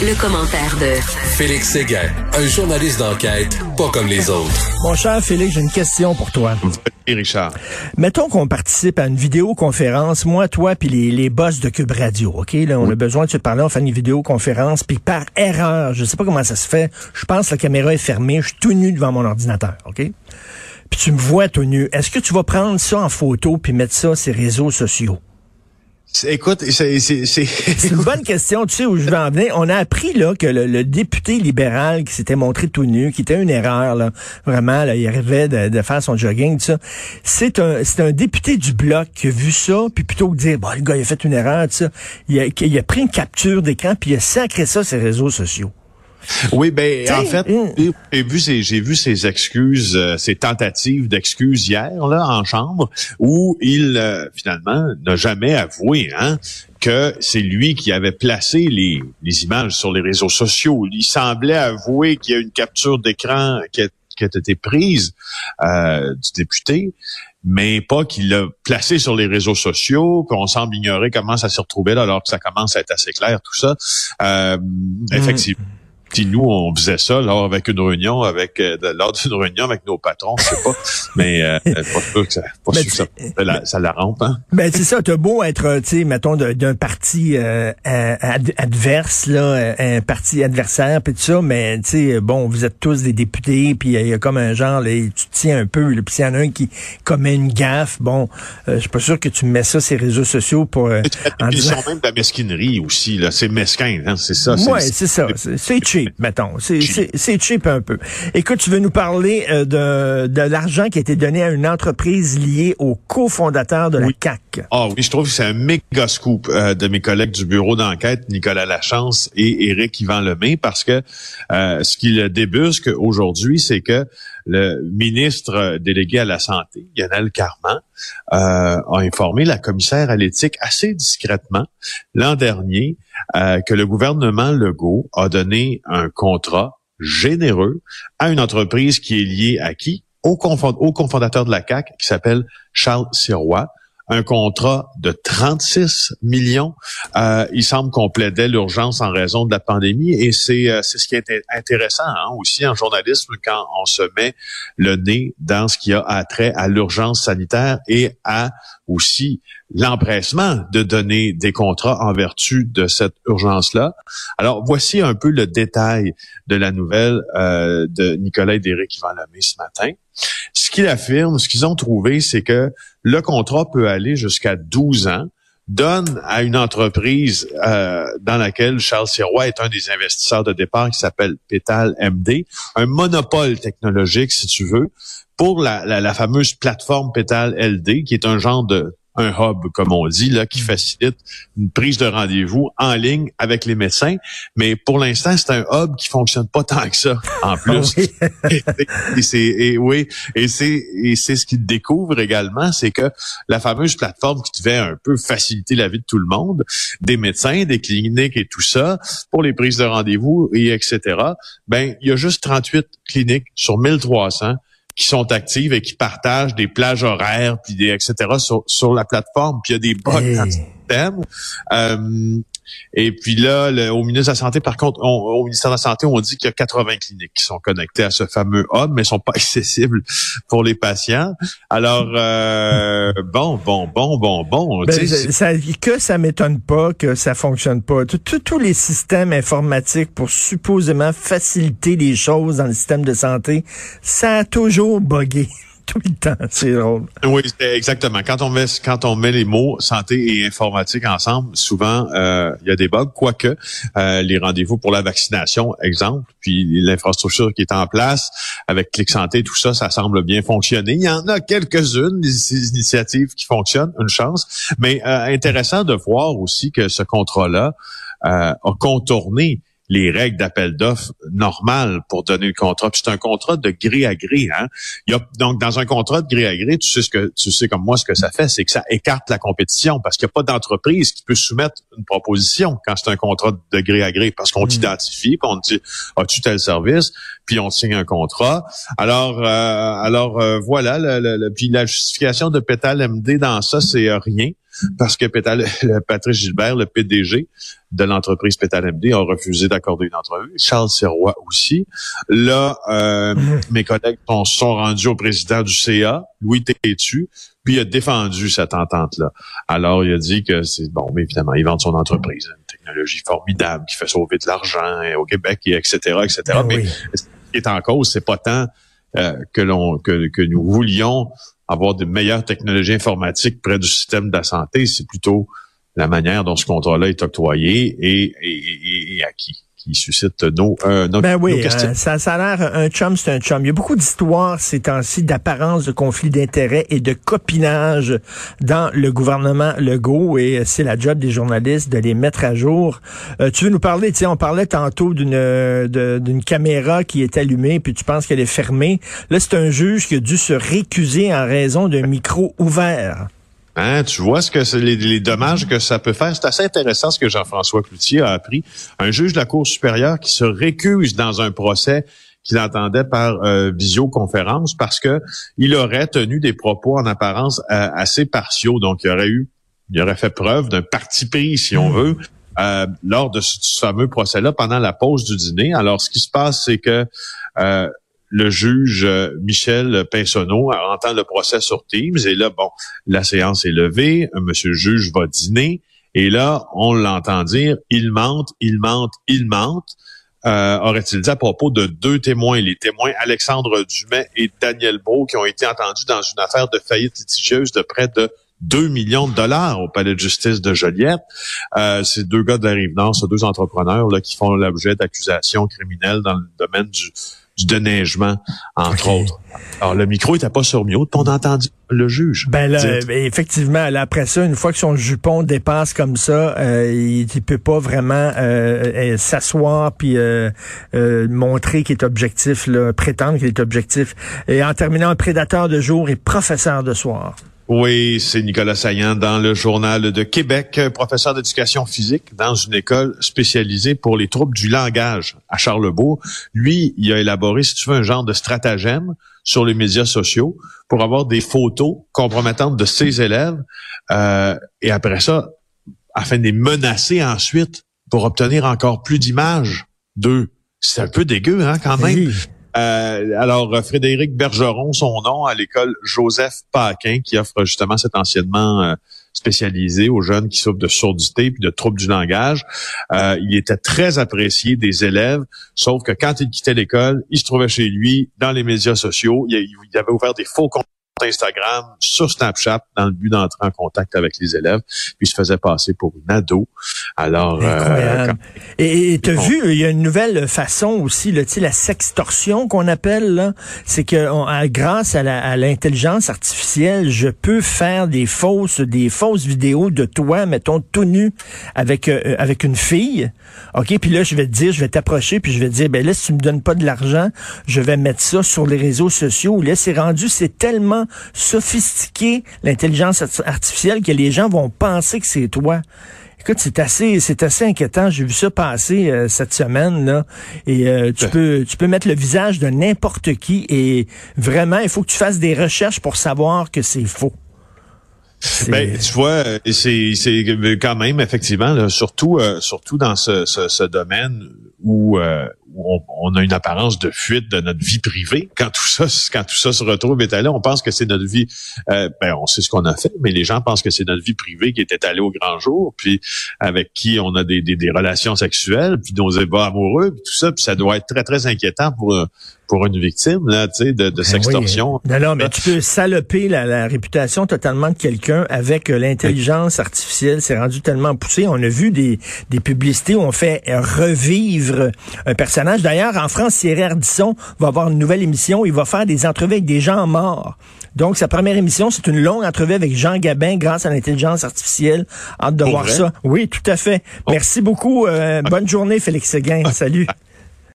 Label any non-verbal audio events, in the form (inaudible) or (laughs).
le commentaire de Félix Séguin, un journaliste d'enquête pas comme les autres. Mon cher Félix, j'ai une question pour toi. Et Richard. Mettons qu'on participe à une vidéoconférence, moi, toi, puis les, les boss de Cube Radio, OK? Là, on a besoin de se parler, on fait une vidéoconférence, puis par erreur, je sais pas comment ça se fait, je pense que la caméra est fermée, je suis tout nu devant mon ordinateur, OK? Puis tu me vois tout nu. Est-ce que tu vas prendre ça en photo puis mettre ça sur les réseaux sociaux? Écoute, (laughs) c'est une bonne question. Tu sais où je vais en venir. On a appris là que le, député libéral qui s'était montré tout nu, qui était une erreur là, vraiment, là, il arrivait de, faire son jogging, ça. C'est un, un député du bloc qui a vu ça, puis plutôt que de dire, bon, le gars, il a fait une erreur, il a, il a pris une capture d'écran, puis il a sacré ça sur les réseaux sociaux. Oui, ben en fait, hein. j'ai vu ces j'ai vu ces excuses, euh, ces tentatives d'excuses hier là en chambre où il euh, finalement n'a jamais avoué hein, que c'est lui qui avait placé les, les images sur les réseaux sociaux. Il semblait avouer qu'il y a une capture d'écran qui a, qui a été prise euh, du député mais pas qu'il l'a placé sur les réseaux sociaux, qu'on semble ignorer comment ça s'est retrouvé là, alors que ça commence à être assez clair, tout ça. Euh, effectivement. Si nous, on faisait ça lors avec une réunion, avec euh, lors d'une réunion avec nos patrons, je sais pas, (laughs) mais euh, pas sûr que ça, pas sûr que ça, la, ça la rampe. Hein? Ben c'est ça, t'as beau être, tu sais, mettons d'un parti euh, adverse là, un parti adversaire, puis tout ça, mais tu sais, bon, vous êtes tous des députés, puis il y, a comme un genre, là, tu tiens un peu, puis s'il y en a un qui commet une gaffe, bon, je suis pas sûr que tu mets ça sur les réseaux sociaux pour. Euh, en disant... même de la mesquinerie aussi, là, c'est mesquin, hein, c'est ça. Ouais, c'est ça, c'est cheap, mettons. C'est cheap un peu. Écoute, tu veux nous parler euh, de, de l'argent qui a été donné à une entreprise liée au cofondateur de la CAC. Ah oui, je trouve que c'est un méga scoop euh, de mes collègues du bureau d'enquête, Nicolas Lachance et Éric Yvan Lemay, parce que euh, ce qui le débusque aujourd'hui, c'est que le ministre délégué à la Santé, Lionel Carman, a informé la commissaire à l'éthique assez discrètement l'an dernier euh, que le gouvernement Legault a donné un contrat généreux à une entreprise qui est liée à qui? Au, cofondateur de la CAC qui s'appelle Charles Sirois, un contrat de 36 millions. Euh, il semble qu'on plaidait l'urgence en raison de la pandémie et c'est euh, ce qui est intéressant hein, aussi en journalisme quand on se met le nez dans ce qui a attrait à l'urgence sanitaire et à aussi l'empressement de donner des contrats en vertu de cette urgence-là. Alors, voici un peu le détail de la nouvelle euh, de Nicolas et d'Éric Yvan Lamé ce matin. Ce qu'ils affirment, ce qu'ils ont trouvé, c'est que le contrat peut aller jusqu'à 12 ans, donne à une entreprise euh, dans laquelle Charles Sirois est un des investisseurs de départ qui s'appelle Pétal MD, un monopole technologique, si tu veux, pour la, fameuse plateforme Pétal LD, qui est un genre de un hub, comme on dit, là, qui facilite une prise de rendez-vous en ligne avec les médecins. Mais pour l'instant, c'est un hub qui fonctionne pas tant que ça, en (laughs) plus. (laughs) et c'est, et, oui, et c'est, et c'est ce qu'ils découvrent également, c'est que la fameuse plateforme qui devait un peu faciliter la vie de tout le monde, des médecins, des cliniques et tout ça, pour les prises de rendez-vous et etc. Ben, il y a juste 38 cliniques sur 1300 qui sont actives et qui partagent des plages horaires puis des etc sur, sur la plateforme puis il y a des bugs dans le système. Euh, et puis là, au ministère de la Santé, par contre, au ministère de la Santé, on dit qu'il y a 80 cliniques qui sont connectées à ce fameux hub, mais sont pas (laughs) accessibles pour les patients. Alors, euh, (laughs) bon, bon, bon, bon, bon. Ben, ça, que ça m'étonne pas que ça fonctionne pas. Tous les systèmes informatiques pour supposément faciliter les choses dans le système de santé, ça a toujours bugué tout le temps. C'est drôle. Oui, exactement. Quand on met quand on met les mots santé et informatique ensemble, souvent euh, il y a des bugs. Quoique euh, les rendez-vous pour la vaccination, exemple, puis l'infrastructure qui est en place avec Clic Santé, tout ça, ça semble bien fonctionner. Il y en a quelques-unes des initiatives qui fonctionnent, une chance. Mais euh, intéressant de voir aussi que ce contrat-là a contourné les règles d'appel d'offres normales pour donner le contrat. c'est un contrat de gré à gré. Hein? Il y a, donc, dans un contrat de gré à gré, tu sais ce que tu sais comme moi ce que ça fait, c'est que ça écarte la compétition parce qu'il n'y a pas d'entreprise qui peut soumettre une proposition quand c'est un contrat de gré à gré parce qu'on hmm. t'identifie, puis on te dit as-tu tel service, puis on signe un contrat. Alors, euh, alors euh, voilà, le, puis la justification de Pétal MD dans ça, c'est rien. Parce que Pétal, (laughs) Patrice Gilbert, le PDG de l'entreprise Pétal MD, a refusé d'accorder une entrevue. Charles Sirois aussi. Là, euh, mm-hmm. mes collègues sont, sont, rendus au président du CA, Louis Tétu, puis il a défendu cette entente-là. Alors, il a dit que c'est bon, mais évidemment, il vend son entreprise, une technologie formidable qui fait sauver de l'argent au Québec, et etc., etc. Ben mais ce qui est en cause, c'est pas tant euh, que l'on que, que nous voulions avoir de meilleures technologies informatiques près du système de la santé, c'est plutôt la manière dont ce contrat-là est octroyé et, et, et acquis qui suscite nos, euh, nos, ben oui, questions. Euh, ça, ça, a l'air un chum, c'est un chum. Il y a beaucoup d'histoires ces temps-ci d'apparence de conflit d'intérêts et de copinage dans le gouvernement Legault et c'est la job des journalistes de les mettre à jour. Euh, tu veux nous parler, tu sais, on parlait tantôt d'une d'une caméra qui est allumée puis tu penses qu'elle est fermée. Là, c'est un juge qui a dû se récuser en raison d'un micro ouvert. Hein, tu vois ce que c'est les, dommages que ça peut faire. C'est assez intéressant ce que Jean-François Cloutier a appris. Un juge de la Cour supérieure qui se récuse dans un procès qu'il entendait par euh, visioconférence parce que il aurait tenu des propos en apparence euh, assez partiaux. Donc, il aurait eu, il aurait fait preuve d'un parti pris, si on veut, euh, lors de ce, fameux procès-là pendant la pause du dîner. Alors, ce qui se passe, c'est que euh, le juge euh, Michel Pinsonneau entend le procès sur Teams et là, bon, la séance est levée, monsieur le juge va dîner et là, on l'entend dire, il mente, il mente, il mente. Euh, aurait-il dit à propos de deux témoins, les témoins Alexandre Dumais et Daniel Beau, qui ont été entendus dans une affaire de faillite litigieuse de près de 2 millions de dollars au palais de justice de Joliette. Euh, c'est deux gars de la Rive-Nord, ces deux entrepreneurs là, qui font l'objet d'accusations criminelles dans le domaine du, du déneigement, entre autres. Alors, le micro était pas sur mute, on a entendu le juge. Ben là, ben, effectivement, après ça, une fois que son jupon dépasse comme ça, euh, il, ne peut pas vraiment euh, euh, s'asseoir puis montrer qu'il est objectif, là, prétendre qu'il est objectif. Et en terminant, un prédateur de jour et professeur de soir. Oui, c'est Nicolas Saillant dans le journal de Québec, professeur d'éducation physique dans une école spécialisée pour les troubles du langage à Charlebourg. Lui, il a élaboré, si tu veux, un genre de stratagème sur les médias sociaux pour avoir des photos compromettantes de ses élèves euh, et après ça, afin de les menacer ensuite pour obtenir encore plus d'images d'eux. C'est un peu dégueu, hein, quand même. Euh, alors, Frédéric Bergeron, son nom, à l'école Joseph Paquin, qui offre justement cet enseignement euh, spécialisé aux jeunes qui souffrent de surdité et de troubles du langage. Euh, il était très apprécié des élèves, sauf que quand il quittait l'école, il se trouvait chez lui dans les médias sociaux. Il, il avait ouvert des faux comptes Instagram, sur Snapchat, dans le but d'entrer en contact avec les élèves, puis se faisait passer pour une ado. Alors, euh, et tu as vu, il y a une nouvelle façon aussi, là, la sextorsion qu'on appelle, c'est que grâce à l'intelligence artificielle, je peux faire des fausses, des fausses vidéos de toi, mettons tout nu avec euh, avec une fille. Ok, puis là je vais te dire, je vais t'approcher, puis je vais te dire, ben là si tu me donnes pas de l'argent, je vais mettre ça sur les réseaux sociaux. Là c'est rendu, c'est tellement sophistiqué, l'intelligence artificielle, que les gens vont penser que c'est toi. Écoute, c'est assez, c'est assez inquiétant. J'ai vu ça passer euh, cette semaine là, et euh, tu peux, tu peux mettre le visage de n'importe qui et vraiment, il faut que tu fasses des recherches pour savoir que c'est faux. Ben, tu vois, c'est, c'est quand même effectivement, surtout, euh, surtout dans ce, ce domaine où, euh, on, a une apparence de fuite de notre vie privée. Quand tout ça, quand tout ça se retrouve étalé, on pense que c'est notre vie. Euh, ben, on sait ce qu'on a fait, mais les gens pensent que c'est notre vie privée qui est étalée au grand jour, puis avec qui on a des, des, des relations sexuelles, puis nos ébats amoureux, puis tout ça. Puis ça doit être très très inquiétant pour pour une victime là, tu sais, de, de ben sextorsion. Non, non, mais tu peux saloper la, la réputation totalement de quelqu'un avec euh, l'intelligence artificielle. C'est rendu tellement poussé. On a vu des, des publicités où on fait revivre un personnage. D'ailleurs, en France, Thierry Ardisson va avoir une nouvelle émission. Il va faire des entrevues avec des gens morts. Donc, sa première émission, c'est une longue entrevue avec Jean Gabin grâce à l'intelligence artificielle. Hâte de voir ça. Oui, tout à fait. Oh. Merci beaucoup. Euh, bonne journée, Félix Seguin. (laughs) Salut.